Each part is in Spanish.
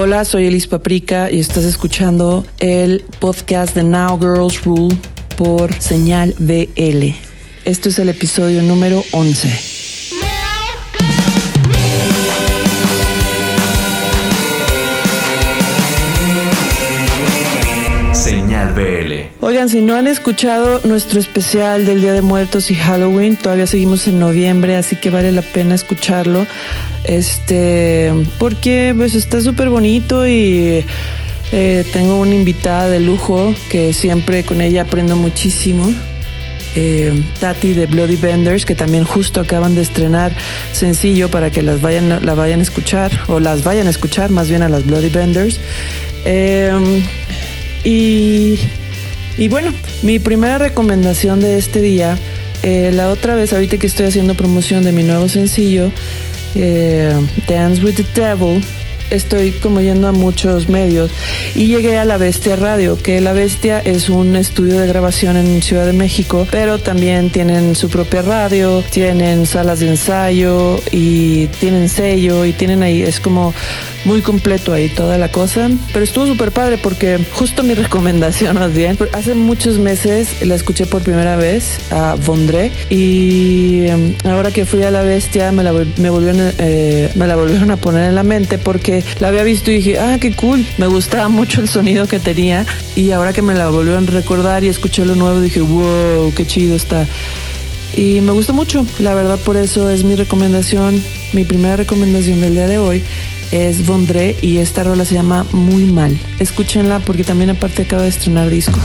Hola, soy Elis Paprika y estás escuchando el podcast de Now Girls Rule por Señal BL. Esto es el episodio número 11. Oigan, si no han escuchado nuestro especial del Día de Muertos y Halloween, todavía seguimos en noviembre, así que vale la pena escucharlo. Este, porque pues está súper bonito y eh, tengo una invitada de lujo que siempre con ella aprendo muchísimo. Eh, Tati de Bloody Benders, que también justo acaban de estrenar sencillo para que las vayan, la vayan a escuchar, o las vayan a escuchar más bien a las Bloody Benders. Eh, y, y bueno, mi primera recomendación de este día, eh, la otra vez, ahorita que estoy haciendo promoción de mi nuevo sencillo, eh, Dance with the Devil, estoy como yendo a muchos medios y llegué a La Bestia Radio, que La Bestia es un estudio de grabación en Ciudad de México, pero también tienen su propia radio, tienen salas de ensayo y tienen sello y tienen ahí, es como muy completo ahí toda la cosa, pero estuvo súper padre porque justo mi recomendación más bien, hace muchos meses la escuché por primera vez a Vondré y em, ahora que fui a La Bestia me la, me volvieron, eh, me la volvieron a poner en la mente porque la había visto y dije, ah, qué cool, me gustaba mucho el sonido que tenía y ahora que me la volvieron a recordar y escuché lo nuevo dije, wow, qué chido está. Y me gustó mucho, la verdad por eso es mi recomendación, mi primera recomendación del día de hoy es Vondré y esta rola se llama Muy Mal. Escúchenla porque también aparte acaba de estrenar disco.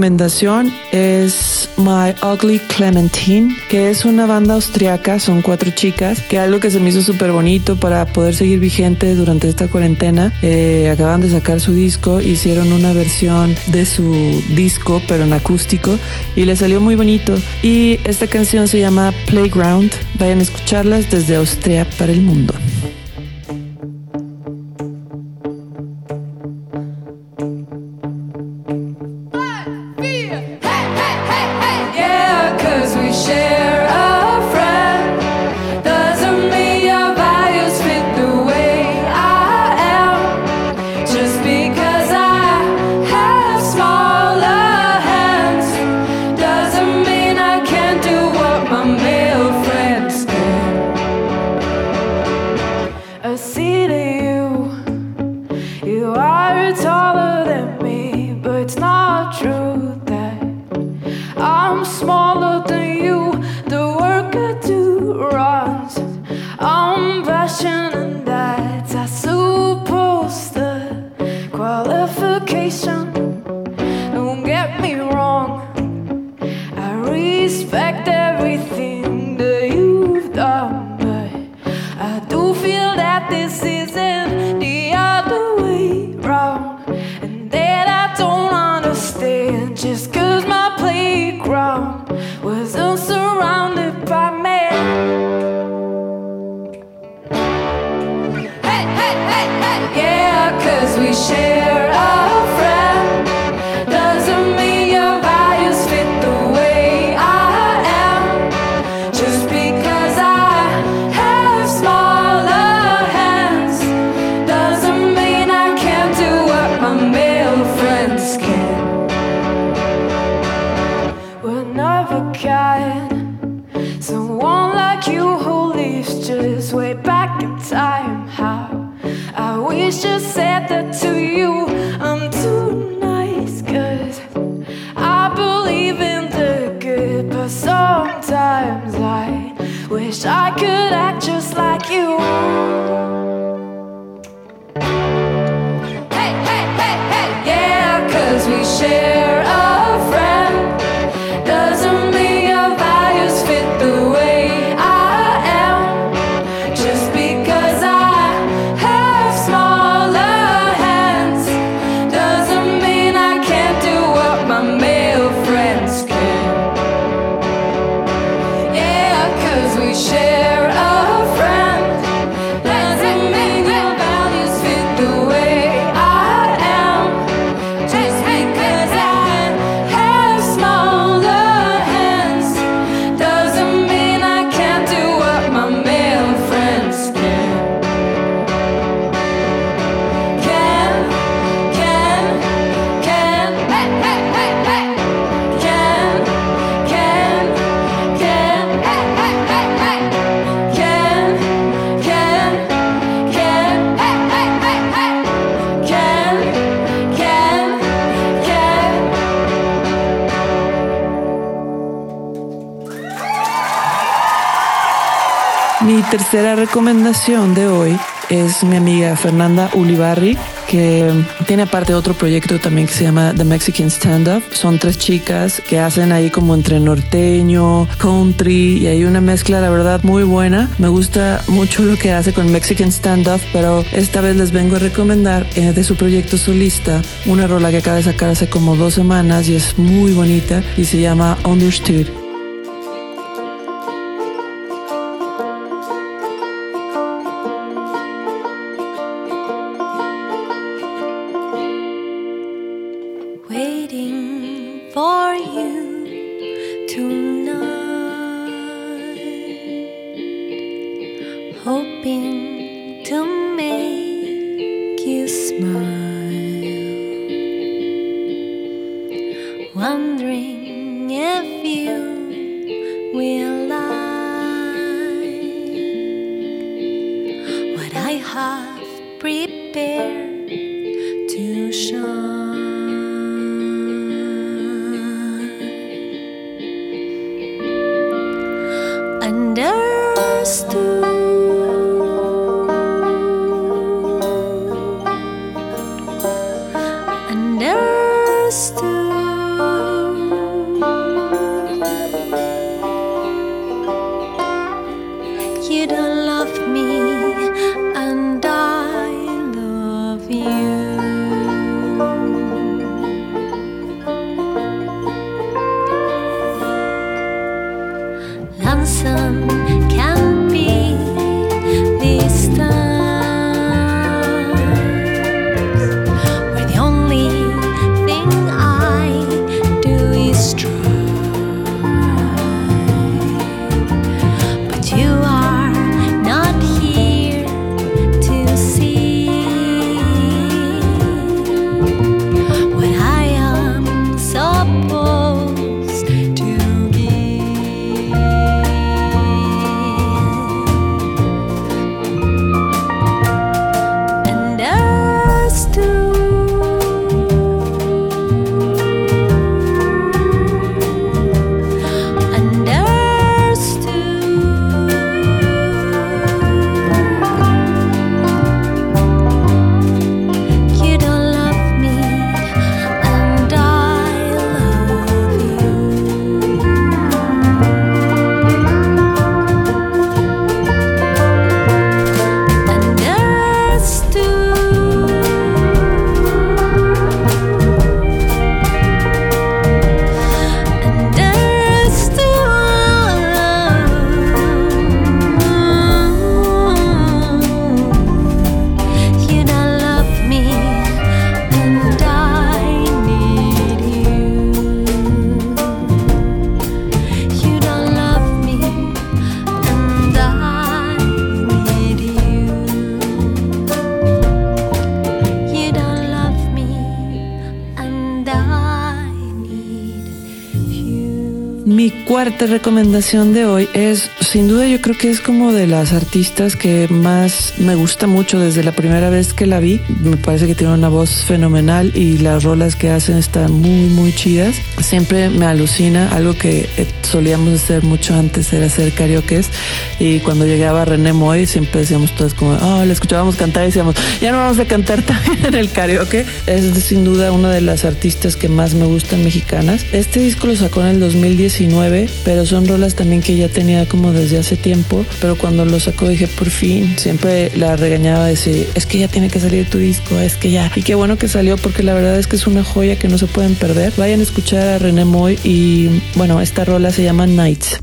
Recomendación es My Ugly Clementine, que es una banda austriaca, son cuatro chicas, que algo que se me hizo súper bonito para poder seguir vigente durante esta cuarentena. Eh, acaban de sacar su disco, hicieron una versión de su disco, pero en acústico, y le salió muy bonito. Y esta canción se llama Playground. Vayan a escucharlas desde Austria para el mundo. Tercera recomendación de hoy es mi amiga Fernanda Ulibarri, que tiene aparte otro proyecto también que se llama The Mexican Stand Up. Son tres chicas que hacen ahí como entre norteño, country y hay una mezcla, la verdad, muy buena. Me gusta mucho lo que hace con Mexican Stand Up, pero esta vez les vengo a recomendar eh, de su proyecto solista una rola que acaba de sacar hace como dos semanas y es muy bonita y se llama Understood. wondering if you will like what I have prepared. Cuarta recomendación de hoy es, sin duda yo creo que es como de las artistas que más me gusta mucho desde la primera vez que la vi. Me parece que tiene una voz fenomenal y las rolas que hacen están muy, muy chidas. Siempre me alucina, algo que eh, solíamos hacer mucho antes era hacer karaoke y cuando llegaba René Moy siempre decíamos todas como, oh, le escuchábamos cantar y decíamos, ya no vamos a cantar también en el karaoke. Es sin duda una de las artistas que más me gustan mexicanas. Este disco lo sacó en el 2019 pero son rolas también que ya tenía como desde hace tiempo, pero cuando lo sacó dije, por fin, siempre la regañaba decir, es que ya tiene que salir tu disco, es que ya. Y qué bueno que salió porque la verdad es que es una joya que no se pueden perder. Vayan a escuchar a René Moy y bueno, esta rola se llama Nights.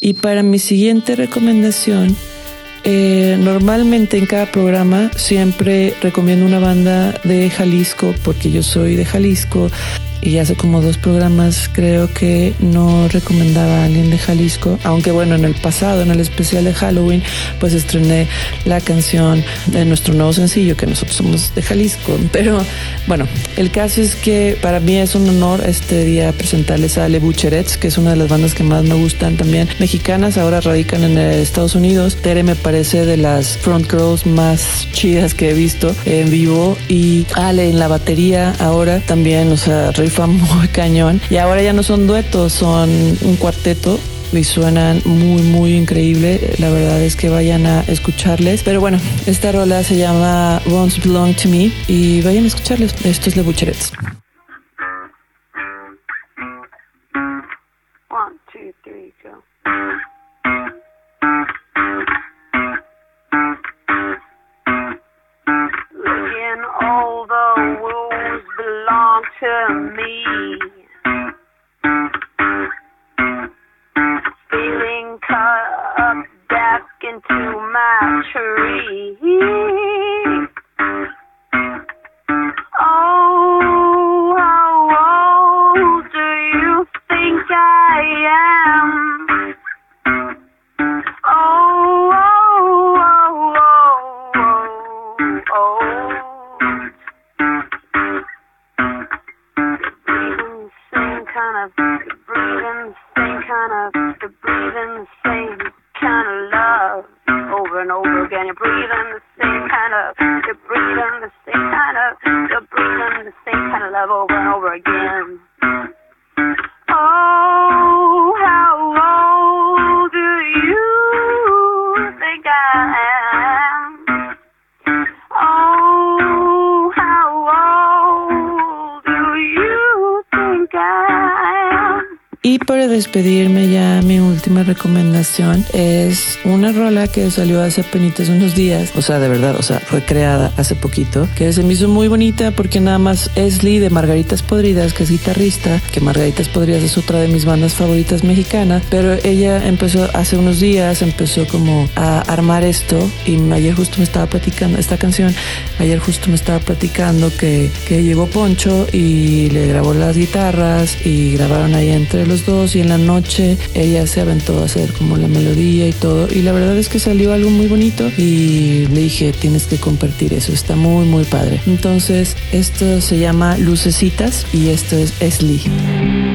Y para mi siguiente recomendación, eh, normalmente en cada programa siempre recomiendo una banda de Jalisco porque yo soy de Jalisco y hace como dos programas creo que no recomendaba a alguien de Jalisco, aunque bueno, en el pasado, en el especial de Halloween, pues estrené la canción de nuestro nuevo sencillo, que nosotros somos de Jalisco, pero bueno, el caso es que para mí es un honor este día presentarles a Le Bucherets, que es una de las bandas que más me gustan también, mexicanas, ahora radican en Estados Unidos, Tere me parece de las front girls más chidas que he visto en vivo. Y Ale en la batería ahora también, o sea, muy cañón. Y ahora ya no son duetos, son un cuarteto y suenan muy muy increíble. La verdad es que vayan a escucharles. Pero bueno, esta rola se llama Once Belong to Me y vayan a escucharles. Esto es Le Bucherets. My despedirme ya mi última recomendación es una rola que salió hace apenas unos días, o sea, de verdad, o sea, fue creada hace poquito, que se me hizo muy bonita porque nada más es Lee de Margaritas Podridas, que es guitarrista, que Margaritas Podridas es otra de mis bandas favoritas mexicanas, pero ella empezó hace unos días, empezó como a armar esto y ayer justo me estaba platicando esta canción, ayer justo me estaba platicando que, que llegó Poncho y le grabó las guitarras y grabaron ahí entre los dos y en la noche ella se aventó a hacer como la melodía y todo y la verdad es que salió algo muy bonito y le dije tienes que compartir eso, está muy muy padre. Entonces esto se llama Lucecitas y esto es Esli.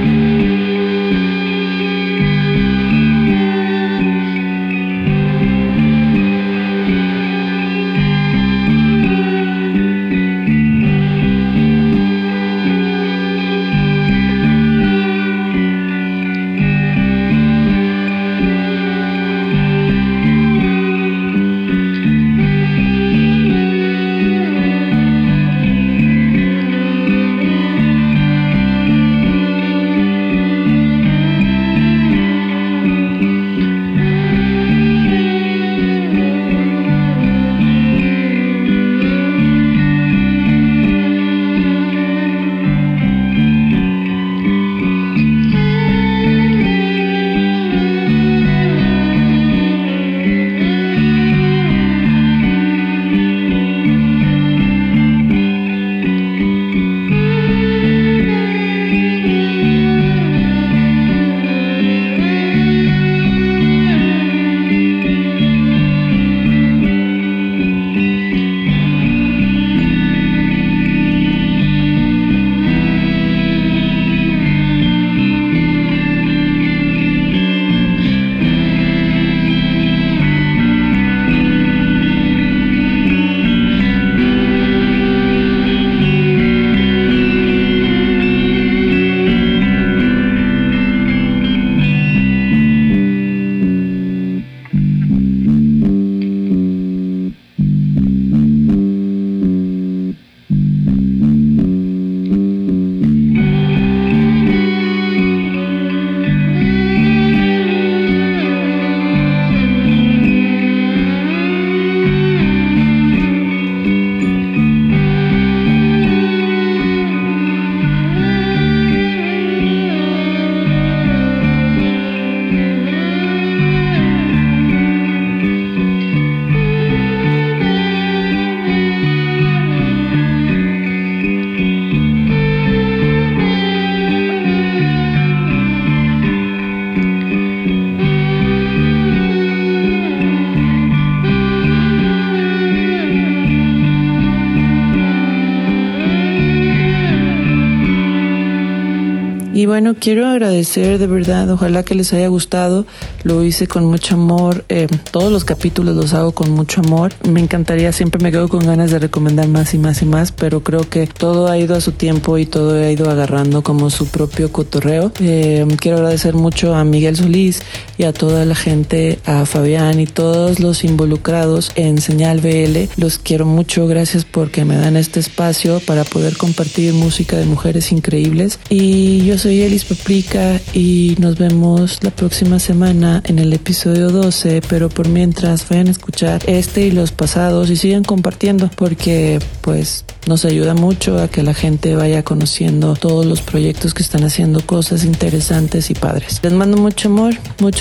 Y bueno, quiero agradecer de verdad, ojalá que les haya gustado. Lo hice con mucho amor. Eh, todos los capítulos los hago con mucho amor. Me encantaría, siempre me quedo con ganas de recomendar más y más y más, pero creo que todo ha ido a su tiempo y todo ha ido agarrando como su propio cotorreo. Eh, quiero agradecer mucho a Miguel Solís y a toda la gente, a Fabián y todos los involucrados en Señal BL. Los quiero mucho. Gracias porque me dan este espacio para poder compartir música de mujeres increíbles. Y yo soy Elis Paprika y nos vemos la próxima semana en el episodio 12, pero por mientras vayan a escuchar este y los pasados y sigan compartiendo porque pues nos ayuda mucho a que la gente vaya conociendo todos los proyectos que están haciendo cosas interesantes y padres. Les mando mucho amor,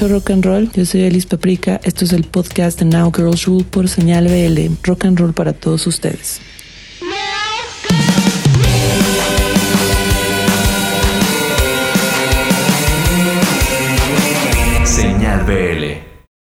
rock and roll. Yo soy Elis Paprika. Esto es el podcast de Now Girls Rule por Señal BL. Rock and roll para todos ustedes.